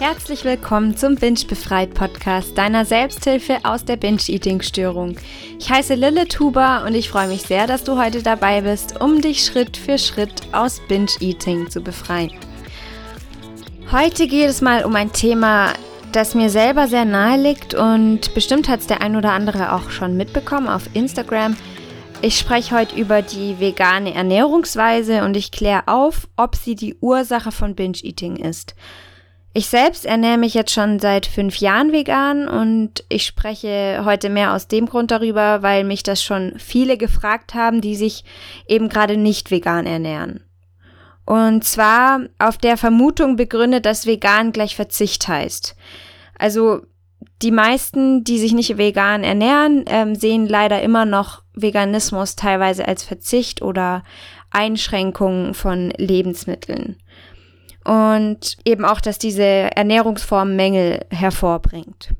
Herzlich willkommen zum Binge Befreit Podcast, deiner Selbsthilfe aus der Binge-Eating-Störung. Ich heiße Lille Tuba und ich freue mich sehr, dass du heute dabei bist, um dich Schritt für Schritt aus Binge-Eating zu befreien. Heute geht es mal um ein Thema, das mir selber sehr nahe liegt und bestimmt hat es der ein oder andere auch schon mitbekommen auf Instagram. Ich spreche heute über die vegane Ernährungsweise und ich kläre auf, ob sie die Ursache von Binge-Eating ist. Ich selbst ernähre mich jetzt schon seit fünf Jahren vegan und ich spreche heute mehr aus dem Grund darüber, weil mich das schon viele gefragt haben, die sich eben gerade nicht vegan ernähren. Und zwar auf der Vermutung begründet, dass vegan gleich Verzicht heißt. Also die meisten, die sich nicht vegan ernähren, ähm, sehen leider immer noch Veganismus teilweise als Verzicht oder Einschränkung von Lebensmitteln und eben auch, dass diese Ernährungsform Mängel hervorbringt.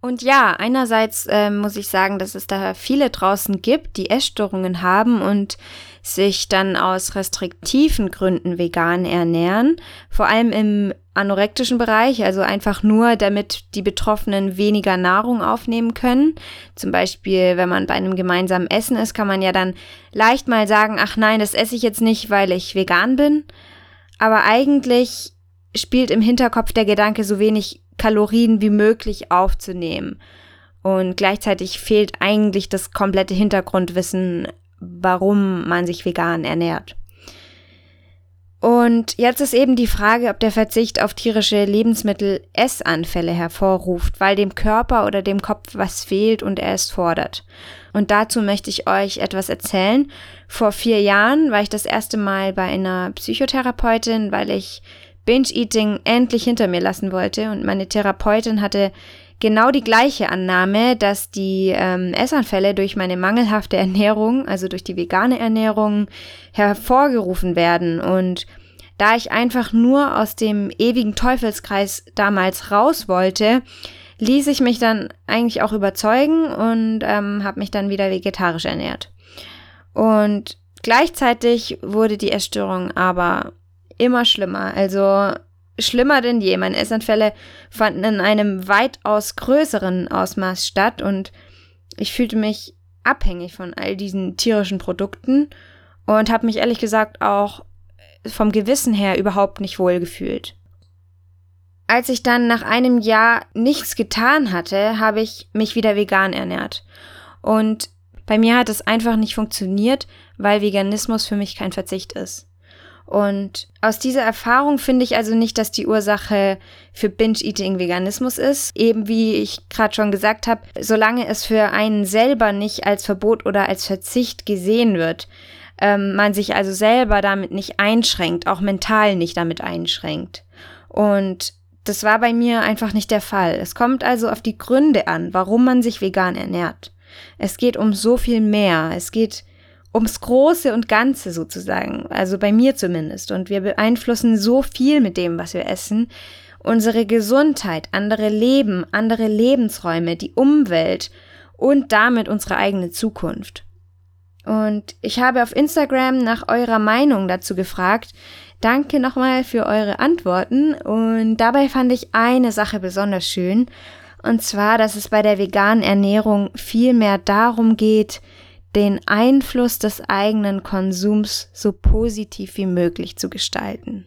Und ja, einerseits äh, muss ich sagen, dass es da viele draußen gibt, die Essstörungen haben und sich dann aus restriktiven Gründen vegan ernähren, vor allem im anorektischen Bereich, also einfach nur, damit die Betroffenen weniger Nahrung aufnehmen können. Zum Beispiel, wenn man bei einem gemeinsamen Essen ist, kann man ja dann leicht mal sagen, ach nein, das esse ich jetzt nicht, weil ich vegan bin. Aber eigentlich spielt im Hinterkopf der Gedanke, so wenig Kalorien wie möglich aufzunehmen. Und gleichzeitig fehlt eigentlich das komplette Hintergrundwissen, warum man sich vegan ernährt. Und jetzt ist eben die Frage, ob der Verzicht auf tierische Lebensmittel Essanfälle hervorruft, weil dem Körper oder dem Kopf was fehlt und er es fordert. Und dazu möchte ich euch etwas erzählen. Vor vier Jahren war ich das erste Mal bei einer Psychotherapeutin, weil ich Binge-Eating endlich hinter mir lassen wollte. Und meine Therapeutin hatte genau die gleiche Annahme, dass die ähm, Essanfälle durch meine mangelhafte Ernährung, also durch die vegane Ernährung, hervorgerufen werden. Und da ich einfach nur aus dem ewigen Teufelskreis damals raus wollte, ließ ich mich dann eigentlich auch überzeugen und ähm, habe mich dann wieder vegetarisch ernährt. Und gleichzeitig wurde die Essstörung aber immer schlimmer. Also schlimmer denn je. Meine Essanfälle fanden in einem weitaus größeren Ausmaß statt und ich fühlte mich abhängig von all diesen tierischen Produkten und habe mich ehrlich gesagt auch vom Gewissen her überhaupt nicht wohl gefühlt. Als ich dann nach einem Jahr nichts getan hatte, habe ich mich wieder vegan ernährt. Und bei mir hat es einfach nicht funktioniert, weil Veganismus für mich kein Verzicht ist. Und aus dieser Erfahrung finde ich also nicht, dass die Ursache für Binge-Eating Veganismus ist. Eben wie ich gerade schon gesagt habe, solange es für einen selber nicht als Verbot oder als Verzicht gesehen wird, ähm, man sich also selber damit nicht einschränkt, auch mental nicht damit einschränkt. Und das war bei mir einfach nicht der Fall. Es kommt also auf die Gründe an, warum man sich vegan ernährt. Es geht um so viel mehr. Es geht ums Große und Ganze sozusagen, also bei mir zumindest. Und wir beeinflussen so viel mit dem, was wir essen. Unsere Gesundheit, andere Leben, andere Lebensräume, die Umwelt und damit unsere eigene Zukunft. Und ich habe auf Instagram nach eurer Meinung dazu gefragt. Danke nochmal für eure Antworten. Und dabei fand ich eine Sache besonders schön. Und zwar, dass es bei der veganen Ernährung viel mehr darum geht, den Einfluss des eigenen Konsums so positiv wie möglich zu gestalten.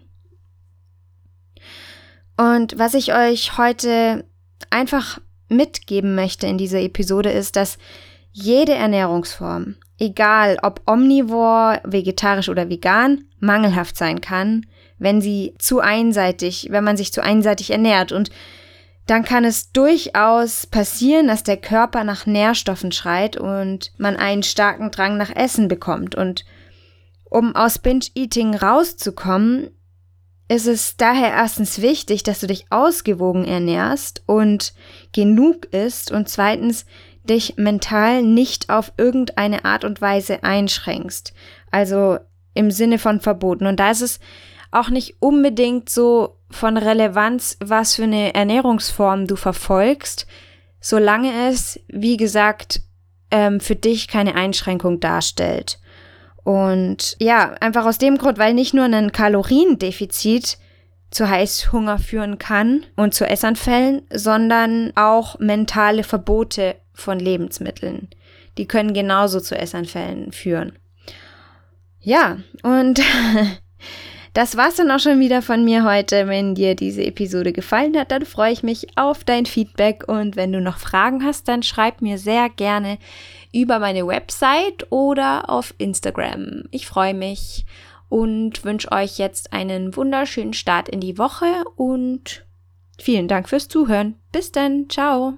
Und was ich euch heute einfach mitgeben möchte in dieser Episode ist, dass jede Ernährungsform, egal ob omnivor, vegetarisch oder vegan, mangelhaft sein kann, wenn sie zu einseitig, wenn man sich zu einseitig ernährt und dann kann es durchaus passieren, dass der Körper nach Nährstoffen schreit und man einen starken Drang nach Essen bekommt. Und um aus Binge-Eating rauszukommen, ist es daher erstens wichtig, dass du dich ausgewogen ernährst und genug isst und zweitens dich mental nicht auf irgendeine Art und Weise einschränkst. Also im Sinne von verboten. Und da ist es auch nicht unbedingt so von Relevanz, was für eine Ernährungsform du verfolgst, solange es, wie gesagt, ähm, für dich keine Einschränkung darstellt. Und ja, einfach aus dem Grund, weil nicht nur ein Kaloriendefizit zu Heißhunger führen kann und zu Essanfällen, sondern auch mentale Verbote von Lebensmitteln. Die können genauso zu Essanfällen führen. Ja, und das war's dann auch schon wieder von mir heute. Wenn dir diese Episode gefallen hat, dann freue ich mich auf dein Feedback und wenn du noch Fragen hast, dann schreib mir sehr gerne über meine Website oder auf Instagram. Ich freue mich und wünsche euch jetzt einen wunderschönen Start in die Woche und vielen Dank fürs Zuhören. Bis dann, ciao.